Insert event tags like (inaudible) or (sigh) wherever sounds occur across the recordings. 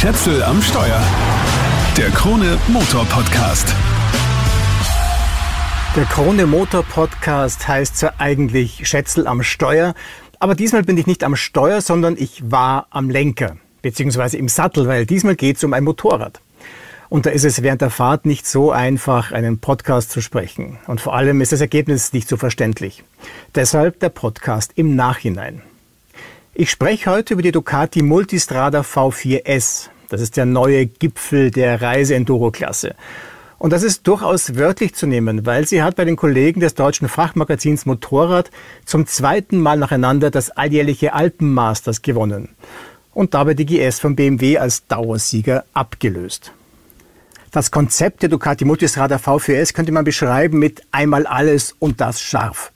Schätzel am Steuer. Der Krone Motor Podcast. Der Krone Motor Podcast heißt zwar eigentlich Schätzel am Steuer, aber diesmal bin ich nicht am Steuer, sondern ich war am Lenker, beziehungsweise im Sattel, weil diesmal geht es um ein Motorrad. Und da ist es während der Fahrt nicht so einfach, einen Podcast zu sprechen. Und vor allem ist das Ergebnis nicht so verständlich. Deshalb der Podcast im Nachhinein. Ich spreche heute über die Ducati Multistrada V4S. Das ist der neue Gipfel der Reise-Enduro-Klasse. Und das ist durchaus wörtlich zu nehmen, weil sie hat bei den Kollegen des deutschen Fachmagazins Motorrad zum zweiten Mal nacheinander das alljährliche Alpenmasters gewonnen und dabei die GS von BMW als Dauersieger abgelöst. Das Konzept der Ducati Multistrada V4S könnte man beschreiben mit einmal alles und das scharf.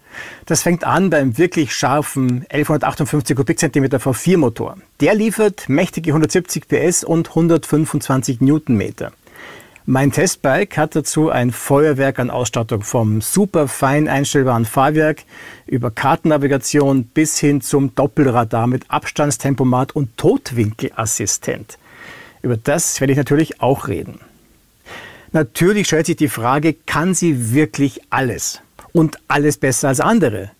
Das fängt an beim wirklich scharfen 1158 Kubikzentimeter V4 Motor. Der liefert mächtige 170 PS und 125 Newtonmeter. Mein Testbike hat dazu ein Feuerwerk an Ausstattung vom super fein einstellbaren Fahrwerk über Kartennavigation bis hin zum Doppelradar mit Abstandstempomat und Totwinkelassistent. Über das werde ich natürlich auch reden. Natürlich stellt sich die Frage, kann sie wirklich alles? Und alles besser als andere?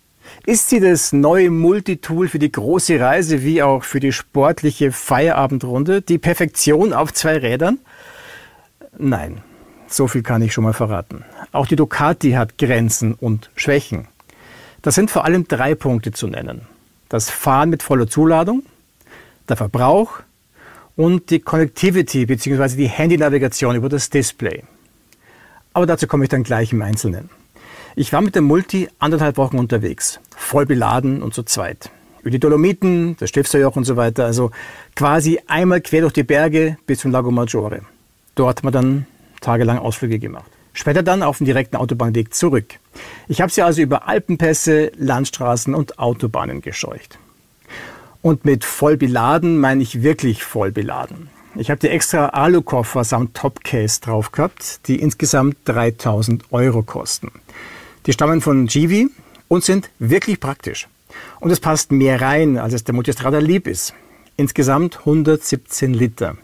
Ist sie das neue Multitool für die große Reise wie auch für die sportliche Feierabendrunde? Die Perfektion auf zwei Rädern? Nein, so viel kann ich schon mal verraten. Auch die Ducati hat Grenzen und Schwächen. Das sind vor allem drei Punkte zu nennen. Das Fahren mit voller Zuladung, der Verbrauch und die Connectivity bzw. die Handynavigation über das Display. Aber dazu komme ich dann gleich im Einzelnen. Ich war mit dem Multi anderthalb Wochen unterwegs, voll beladen und zu zweit. Über die Dolomiten, das Stifterjoch und so weiter, also quasi einmal quer durch die Berge bis zum Lago Maggiore. Dort haben wir dann tagelang Ausflüge gemacht. Später dann auf dem direkten Autobahnweg zurück. Ich habe sie also über Alpenpässe, Landstraßen und Autobahnen gescheucht. Und mit voll beladen meine ich wirklich voll beladen. Ich habe die extra Alu-Koffer samt Topcase drauf gehabt, die insgesamt 3000 Euro kosten. Die stammen von Givi und sind wirklich praktisch. Und es passt mehr rein, als es der Multistrada lieb ist. Insgesamt 117 Liter.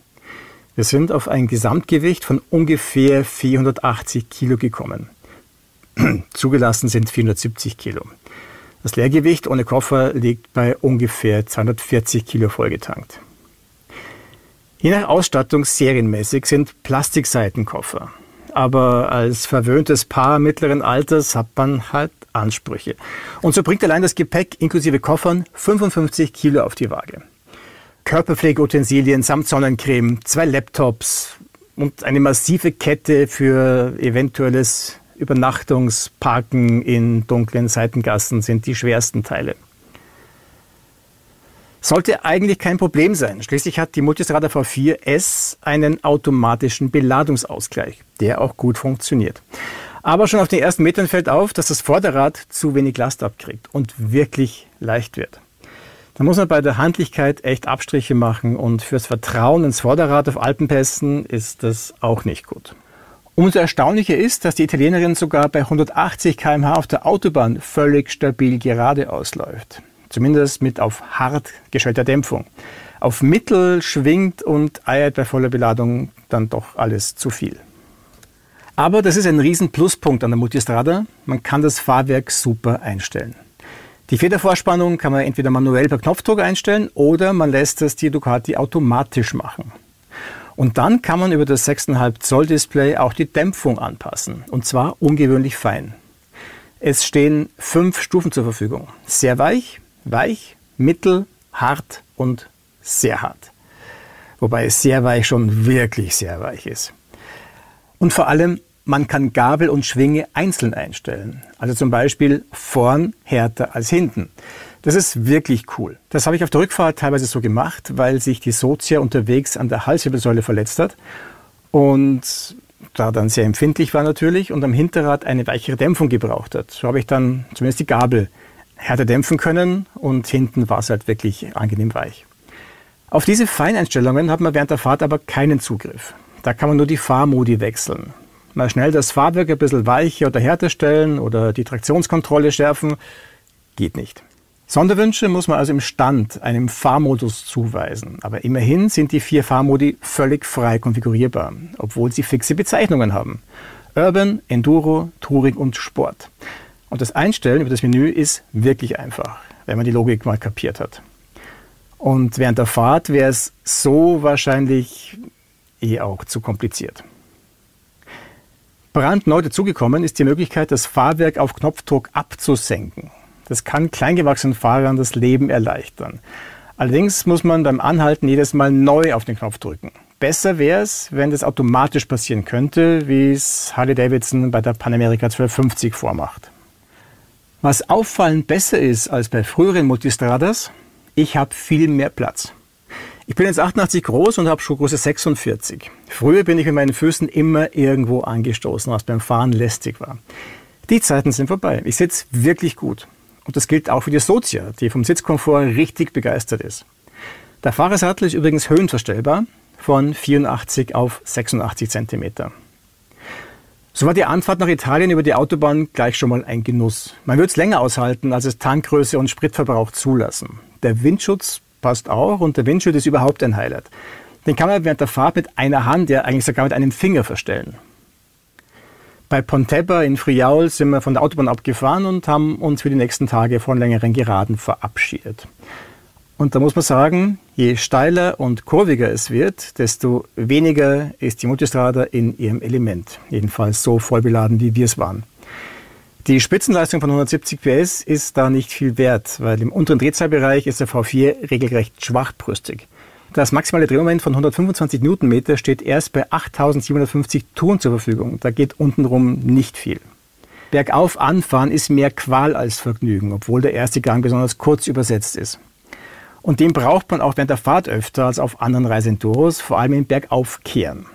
Wir sind auf ein Gesamtgewicht von ungefähr 480 Kilo gekommen. (clears throat) Zugelassen sind 470 Kilo. Das Leergewicht ohne Koffer liegt bei ungefähr 240 Kilo vollgetankt. Je nach Ausstattung serienmäßig sind Plastikseitenkoffer. Aber als verwöhntes Paar mittleren Alters hat man halt Ansprüche. Und so bringt allein das Gepäck inklusive Koffern 55 Kilo auf die Waage. Körperpflegeutensilien samt Sonnencreme, zwei Laptops und eine massive Kette für eventuelles Übernachtungsparken in dunklen Seitengassen sind die schwersten Teile. Sollte eigentlich kein Problem sein. Schließlich hat die Multistrada V4S einen automatischen Beladungsausgleich, der auch gut funktioniert. Aber schon auf den ersten Metern fällt auf, dass das Vorderrad zu wenig Last abkriegt und wirklich leicht wird. Da muss man bei der Handlichkeit echt Abstriche machen und fürs Vertrauen ins Vorderrad auf Alpenpässen ist das auch nicht gut. Umso erstaunlicher ist, dass die Italienerin sogar bei 180 km/h auf der Autobahn völlig stabil gerade ausläuft. Zumindest mit auf hart gestellter Dämpfung. Auf Mittel schwingt und eiert bei voller Beladung dann doch alles zu viel. Aber das ist ein riesen Pluspunkt an der Multistrada. Man kann das Fahrwerk super einstellen. Die Federvorspannung kann man entweder manuell per Knopfdruck einstellen oder man lässt das die Ducati automatisch machen. Und dann kann man über das 6,5 Zoll Display auch die Dämpfung anpassen. Und zwar ungewöhnlich fein. Es stehen fünf Stufen zur Verfügung. Sehr weich, weich, mittel, hart und sehr hart. Wobei sehr weich schon wirklich sehr weich ist. Und vor allem man kann Gabel und Schwinge einzeln einstellen. Also zum Beispiel vorn härter als hinten. Das ist wirklich cool. Das habe ich auf der Rückfahrt teilweise so gemacht, weil sich die Sozia unterwegs an der Halswirbelsäule verletzt hat und da dann sehr empfindlich war natürlich und am Hinterrad eine weichere Dämpfung gebraucht hat. So habe ich dann zumindest die Gabel härter dämpfen können und hinten war es halt wirklich angenehm weich. Auf diese Feineinstellungen hat man während der Fahrt aber keinen Zugriff. Da kann man nur die Fahrmodi wechseln mal schnell das Fahrwerk ein bisschen weicher oder härter stellen oder die Traktionskontrolle schärfen, geht nicht. Sonderwünsche muss man also im Stand einem Fahrmodus zuweisen. Aber immerhin sind die vier Fahrmodi völlig frei konfigurierbar, obwohl sie fixe Bezeichnungen haben. Urban, Enduro, Touring und Sport. Und das Einstellen über das Menü ist wirklich einfach, wenn man die Logik mal kapiert hat. Und während der Fahrt wäre es so wahrscheinlich eh auch zu kompliziert. Brandneu dazugekommen ist die Möglichkeit, das Fahrwerk auf Knopfdruck abzusenken. Das kann kleingewachsenen Fahrern das Leben erleichtern. Allerdings muss man beim Anhalten jedes Mal neu auf den Knopf drücken. Besser wäre es, wenn das automatisch passieren könnte, wie es Harley Davidson bei der Panamerika 1250 vormacht. Was auffallend besser ist als bei früheren Multistradas, ich habe viel mehr Platz. Ich bin jetzt 88 groß und habe Schuhgröße 46. Früher bin ich mit meinen Füßen immer irgendwo angestoßen, was beim Fahren lästig war. Die Zeiten sind vorbei. Ich sitze wirklich gut. Und das gilt auch für die Sozia, die vom Sitzkomfort richtig begeistert ist. Der Fahrersattel ist übrigens höhenverstellbar von 84 auf 86 cm. So war die Anfahrt nach Italien über die Autobahn gleich schon mal ein Genuss. Man würde es länger aushalten, als es Tankgröße und Spritverbrauch zulassen. Der Windschutz passt auch und der Windschild ist überhaupt ein Highlight. Den kann man während der Fahrt mit einer Hand, ja eigentlich sogar mit einem Finger verstellen. Bei Pontebba in Friaul sind wir von der Autobahn abgefahren und haben uns für die nächsten Tage von längeren Geraden verabschiedet. Und da muss man sagen, je steiler und kurviger es wird, desto weniger ist die Multistrada in ihrem Element. Jedenfalls so voll beladen, wie wir es waren. Die Spitzenleistung von 170 PS ist da nicht viel wert, weil im unteren Drehzahlbereich ist der V4 regelrecht schwachbrüstig. Das maximale Drehmoment von 125 Newtonmeter steht erst bei 8750 Touren zur Verfügung. Da geht untenrum nicht viel. Bergauf anfahren ist mehr Qual als Vergnügen, obwohl der erste Gang besonders kurz übersetzt ist. Und den braucht man auch während der Fahrt öfter als auf anderen Reisenduros, vor allem im Bergaufkehren.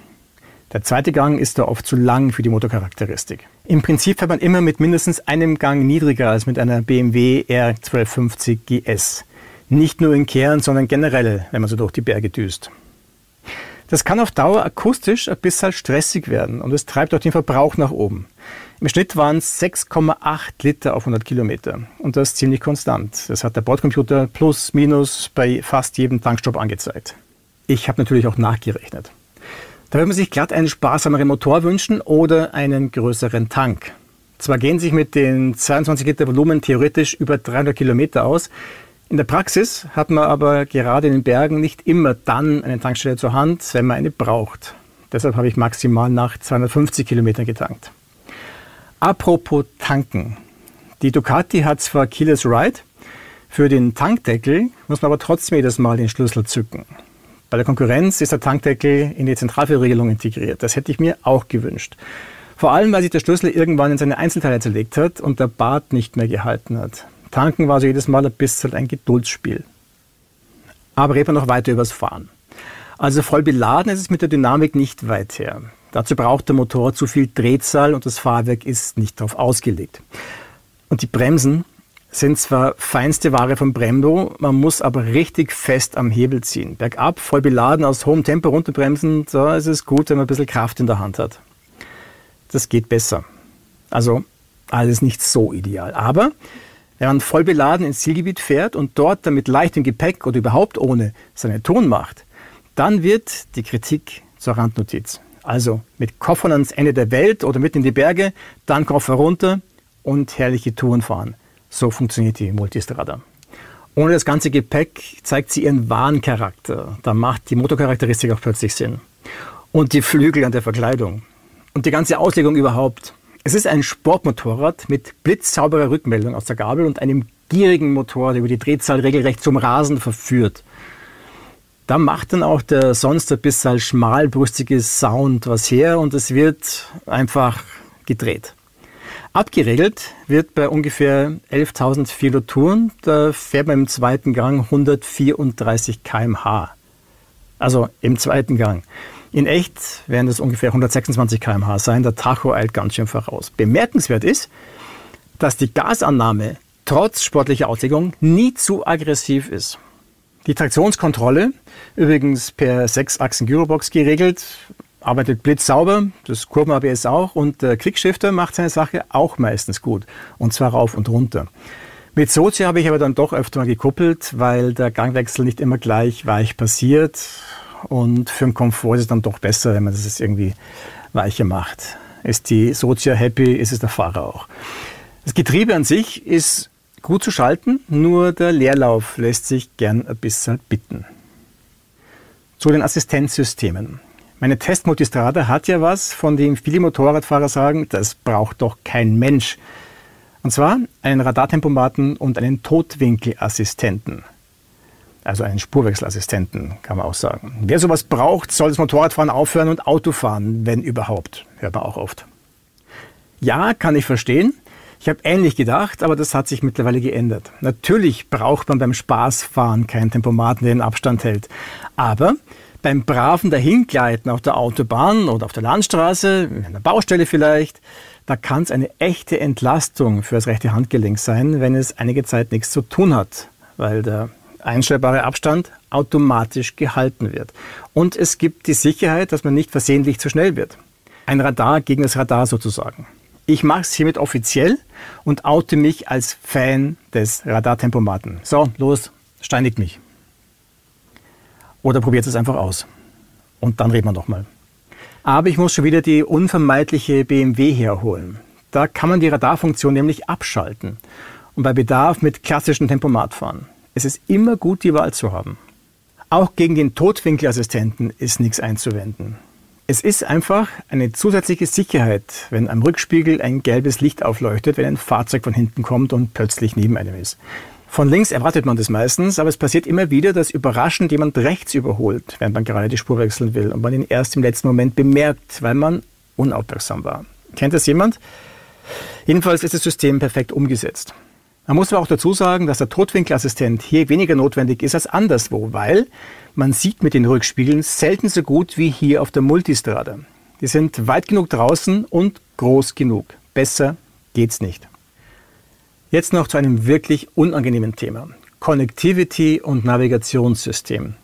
Der zweite Gang ist da oft zu lang für die Motorcharakteristik. Im Prinzip fährt man immer mit mindestens einem Gang niedriger als mit einer BMW R1250 GS. Nicht nur in Kehren, sondern generell, wenn man so durch die Berge düst. Das kann auf Dauer akustisch ein bisschen stressig werden und es treibt auch den Verbrauch nach oben. Im Schnitt waren es 6,8 Liter auf 100 Kilometer und das ziemlich konstant. Das hat der Bordcomputer plus minus bei fast jedem Tankstopp angezeigt. Ich habe natürlich auch nachgerechnet. Da würde man sich glatt einen sparsameren Motor wünschen oder einen größeren Tank. Zwar gehen sich mit den 22 Liter Volumen theoretisch über 300 Kilometer aus, in der Praxis hat man aber gerade in den Bergen nicht immer dann eine Tankstelle zur Hand, wenn man eine braucht. Deshalb habe ich maximal nach 250 Kilometern getankt. Apropos Tanken. Die Ducati hat zwar Keyless Ride, für den Tankdeckel muss man aber trotzdem jedes Mal den Schlüssel zücken. Bei der Konkurrenz ist der Tankdeckel in die Zentralführregelung integriert. Das hätte ich mir auch gewünscht. Vor allem, weil sich der Schlüssel irgendwann in seine Einzelteile zerlegt hat und der Bart nicht mehr gehalten hat. Tanken war so jedes Mal ein bisschen ein Geduldsspiel. Aber reden wir noch weiter übers Fahren. Also voll beladen ist es mit der Dynamik nicht weit her. Dazu braucht der Motor zu viel Drehzahl und das Fahrwerk ist nicht darauf ausgelegt. Und die Bremsen sind zwar feinste Ware von Brembo, man muss aber richtig fest am Hebel ziehen. Bergab, voll beladen, aus hohem Tempo runterbremsen, da ist es gut, wenn man ein bisschen Kraft in der Hand hat. Das geht besser. Also alles nicht so ideal. Aber wenn man voll beladen ins Zielgebiet fährt und dort dann mit leichtem Gepäck oder überhaupt ohne seine Touren macht, dann wird die Kritik zur Randnotiz. Also mit Koffern ans Ende der Welt oder mitten in die Berge, dann Koffer runter und herrliche Touren fahren. So funktioniert die Multistrada. Ohne das ganze Gepäck zeigt sie ihren wahren Charakter. Da macht die Motorcharakteristik auch plötzlich Sinn. Und die Flügel an der Verkleidung. Und die ganze Auslegung überhaupt. Es ist ein Sportmotorrad mit blitzsauberer Rückmeldung aus der Gabel und einem gierigen Motor, der über die Drehzahl regelrecht zum Rasen verführt. Da macht dann auch der sonst ein bisschen schmalbrüstige Sound was her und es wird einfach gedreht. Abgeregelt wird bei ungefähr 11.400 Touren, da fährt man im zweiten Gang 134 km/h. Also im zweiten Gang. In echt werden es ungefähr 126 km/h sein. Der Tacho eilt ganz schön voraus. Bemerkenswert ist, dass die Gasannahme trotz sportlicher Auslegung nie zu aggressiv ist. Die Traktionskontrolle, übrigens per 6-Achsen-Gyrobox geregelt, arbeitet blitzsauber, das Kurven-ABS auch und der Quickshifter macht seine Sache auch meistens gut und zwar rauf und runter. Mit Sozi habe ich aber dann doch öfter mal gekuppelt, weil der Gangwechsel nicht immer gleich weich passiert. Und für den Komfort ist es dann doch besser, wenn man das irgendwie weicher macht. Ist die Sozia happy, ist es der Fahrer auch. Das Getriebe an sich ist gut zu schalten, nur der Leerlauf lässt sich gern ein bisschen bitten. Zu den Assistenzsystemen. Meine Testmultistrada hat ja was, von dem viele Motorradfahrer sagen, das braucht doch kein Mensch. Und zwar einen Radartempomaten und einen Totwinkelassistenten. Also einen Spurwechselassistenten, kann man auch sagen. Wer sowas braucht, soll das Motorradfahren aufhören und Auto fahren, wenn überhaupt. Hört man auch oft. Ja, kann ich verstehen. Ich habe ähnlich gedacht, aber das hat sich mittlerweile geändert. Natürlich braucht man beim Spaßfahren keinen Tempomaten, der den Abstand hält. Aber beim braven Dahingleiten auf der Autobahn oder auf der Landstraße, an der Baustelle vielleicht, da kann es eine echte Entlastung für das rechte Handgelenk sein, wenn es einige Zeit nichts zu tun hat, weil der einstellbare Abstand automatisch gehalten wird. Und es gibt die Sicherheit, dass man nicht versehentlich zu schnell wird. Ein Radar gegen das Radar sozusagen. Ich mache es hiermit offiziell und oute mich als Fan des Radartempomaten. So, los, steinigt mich. Oder probiert es einfach aus. Und dann reden wir nochmal. Aber ich muss schon wieder die unvermeidliche BMW herholen. Da kann man die Radarfunktion nämlich abschalten und bei Bedarf mit klassischem Tempomat fahren. Es ist immer gut, die Wahl zu haben. Auch gegen den Totwinkelassistenten ist nichts einzuwenden. Es ist einfach eine zusätzliche Sicherheit, wenn am Rückspiegel ein gelbes Licht aufleuchtet, wenn ein Fahrzeug von hinten kommt und plötzlich neben einem ist. Von links erwartet man das meistens, aber es passiert immer wieder, dass überraschend jemand rechts überholt, wenn man gerade die Spur wechseln will und man ihn erst im letzten Moment bemerkt, weil man unaufmerksam war. Kennt das jemand? Jedenfalls ist das System perfekt umgesetzt. Man muss aber auch dazu sagen, dass der Totwinkelassistent hier weniger notwendig ist als anderswo, weil man sieht mit den Rückspiegeln selten so gut wie hier auf der Multistrada. Die sind weit genug draußen und groß genug. Besser geht's nicht. Jetzt noch zu einem wirklich unangenehmen Thema. Connectivity und Navigationssystem.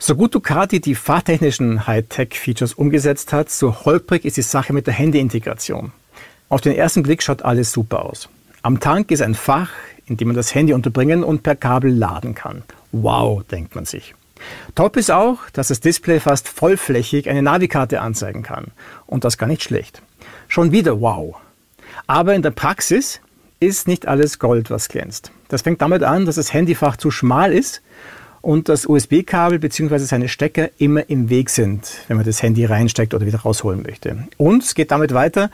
So gut Ducati die fahrtechnischen Hightech-Features umgesetzt hat, so holprig ist die Sache mit der Handy-Integration. Auf den ersten Blick schaut alles super aus. Am Tank ist ein Fach, in dem man das Handy unterbringen und per Kabel laden kann. Wow, denkt man sich. Top ist auch, dass das Display fast vollflächig eine Navikarte anzeigen kann. Und das gar nicht schlecht. Schon wieder wow. Aber in der Praxis ist nicht alles Gold, was glänzt. Das fängt damit an, dass das Handyfach zu schmal ist und das USB-Kabel bzw. seine Stecker immer im Weg sind, wenn man das Handy reinsteckt oder wieder rausholen möchte. Und es geht damit weiter,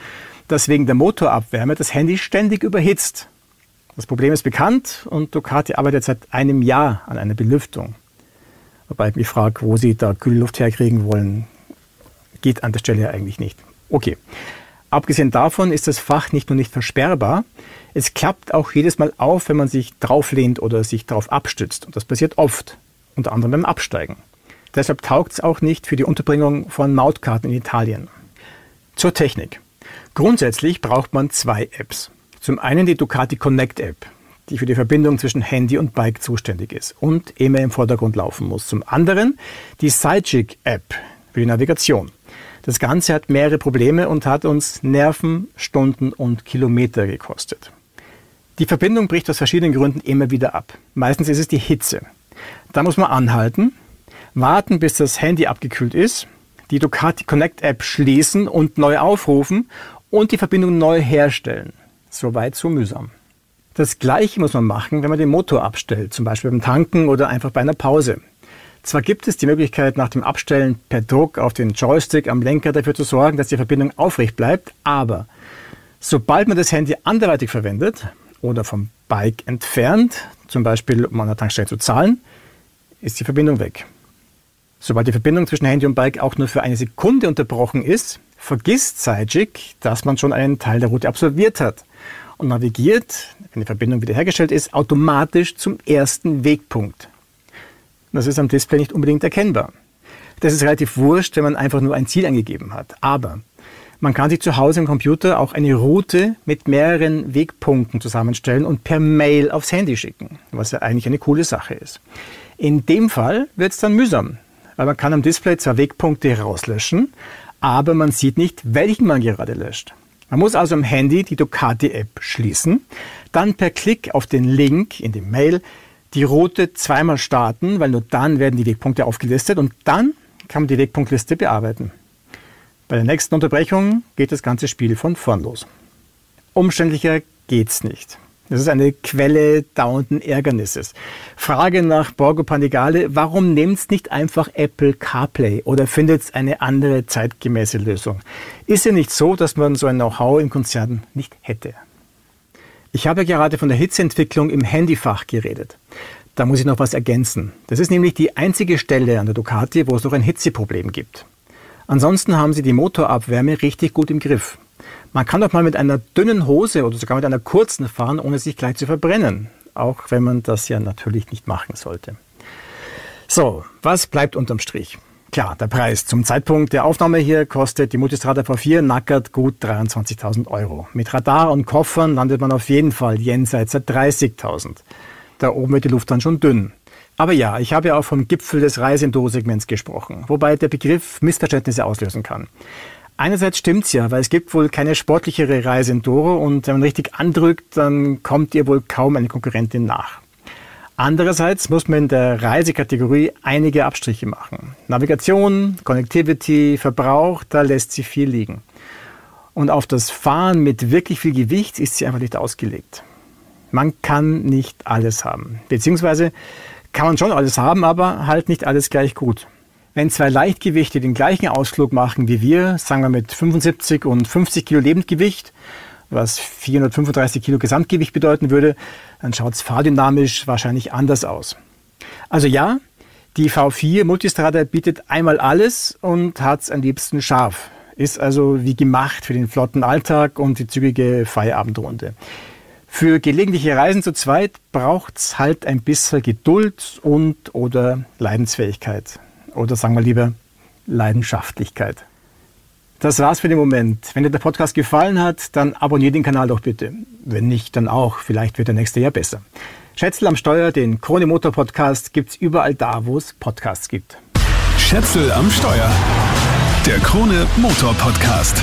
dass wegen der Motorabwärme das Handy ständig überhitzt. Das Problem ist bekannt und Ducati arbeitet seit einem Jahr an einer Belüftung. Wobei ich mich frage, wo sie da kühle Luft herkriegen wollen, geht an der Stelle eigentlich nicht. Okay. Abgesehen davon ist das Fach nicht nur nicht versperrbar, es klappt auch jedes Mal auf, wenn man sich drauflehnt oder sich darauf abstützt. Und das passiert oft, unter anderem beim Absteigen. Deshalb taugt es auch nicht für die Unterbringung von Mautkarten in Italien. Zur Technik. Grundsätzlich braucht man zwei Apps. Zum einen die Ducati Connect App, die für die Verbindung zwischen Handy und Bike zuständig ist und immer im Vordergrund laufen muss. Zum anderen die Sidechick App für die Navigation. Das Ganze hat mehrere Probleme und hat uns Nerven, Stunden und Kilometer gekostet. Die Verbindung bricht aus verschiedenen Gründen immer wieder ab. Meistens ist es die Hitze. Da muss man anhalten, warten, bis das Handy abgekühlt ist, die Ducati Connect App schließen und neu aufrufen und die Verbindung neu herstellen. Soweit so mühsam. Das gleiche muss man machen, wenn man den Motor abstellt, zum Beispiel beim Tanken oder einfach bei einer Pause. Zwar gibt es die Möglichkeit, nach dem Abstellen per Druck auf den Joystick am Lenker dafür zu sorgen, dass die Verbindung aufrecht bleibt, aber sobald man das Handy anderweitig verwendet oder vom Bike entfernt, zum Beispiel um an der Tankstelle zu zahlen, ist die Verbindung weg. Sobald die Verbindung zwischen Handy und Bike auch nur für eine Sekunde unterbrochen ist, vergisst Sajik, dass man schon einen Teil der Route absolviert hat und navigiert, wenn die Verbindung wiederhergestellt ist, automatisch zum ersten Wegpunkt. Das ist am Display nicht unbedingt erkennbar. Das ist relativ wurscht, wenn man einfach nur ein Ziel angegeben hat. Aber man kann sich zu Hause im Computer auch eine Route mit mehreren Wegpunkten zusammenstellen und per Mail aufs Handy schicken, was ja eigentlich eine coole Sache ist. In dem Fall wird es dann mühsam, weil man kann am Display zwar Wegpunkte rauslöschen, aber man sieht nicht, welchen man gerade löscht. Man muss also am Handy die Ducati-App schließen, dann per Klick auf den Link in dem Mail die Route zweimal starten, weil nur dann werden die Wegpunkte aufgelistet und dann kann man die Wegpunktliste bearbeiten. Bei der nächsten Unterbrechung geht das ganze Spiel von vorn los. Umständlicher geht's nicht. Das ist eine Quelle dauernden Ärgernisses. Frage nach Borgo Panigale, warum nehmt's nicht einfach Apple CarPlay oder findet's eine andere zeitgemäße Lösung? Ist ja nicht so, dass man so ein Know-how im Konzern nicht hätte. Ich habe gerade von der Hitzeentwicklung im Handyfach geredet. Da muss ich noch was ergänzen. Das ist nämlich die einzige Stelle an der Ducati, wo es noch ein Hitzeproblem gibt. Ansonsten haben sie die Motorabwärme richtig gut im Griff. Man kann doch mal mit einer dünnen Hose oder sogar mit einer kurzen fahren, ohne sich gleich zu verbrennen. Auch wenn man das ja natürlich nicht machen sollte. So, was bleibt unterm Strich? Klar, der Preis. Zum Zeitpunkt der Aufnahme hier kostet die Multistrada V4 nackert gut 23.000 Euro. Mit Radar und Koffern landet man auf jeden Fall jenseits der 30.000. Da oben wird die Luft dann schon dünn. Aber ja, ich habe ja auch vom Gipfel des Reiseenduro-Segments gesprochen, wobei der Begriff Missverständnisse auslösen kann. Einerseits stimmt's ja, weil es gibt wohl keine sportlichere Reiseenduro und wenn man richtig andrückt, dann kommt ihr wohl kaum eine Konkurrentin nach. Andererseits muss man in der Reisekategorie einige Abstriche machen. Navigation, Connectivity, Verbrauch, da lässt sie viel liegen. Und auf das Fahren mit wirklich viel Gewicht ist sie einfach nicht ausgelegt. Man kann nicht alles haben. Beziehungsweise kann man schon alles haben, aber halt nicht alles gleich gut. Wenn zwei Leichtgewichte den gleichen Ausflug machen wie wir, sagen wir mit 75 und 50 Kilo Lebendgewicht, was 435 Kilo Gesamtgewicht bedeuten würde, dann schaut es fahrdynamisch wahrscheinlich anders aus. Also ja, die V4 Multistrada bietet einmal alles und hat es am liebsten scharf. Ist also wie gemacht für den flotten Alltag und die zügige Feierabendrunde. Für gelegentliche Reisen zu zweit braucht es halt ein bisschen Geduld und oder Leidensfähigkeit. Oder sagen wir lieber Leidenschaftlichkeit. Das war's für den Moment. Wenn dir der Podcast gefallen hat, dann abonniere den Kanal doch bitte. Wenn nicht, dann auch. Vielleicht wird der nächste Jahr besser. Schätzel am Steuer, den Krone Motor Podcast gibt's überall da, wo es Podcasts gibt. Schätzel am Steuer. Der Krone Motor Podcast.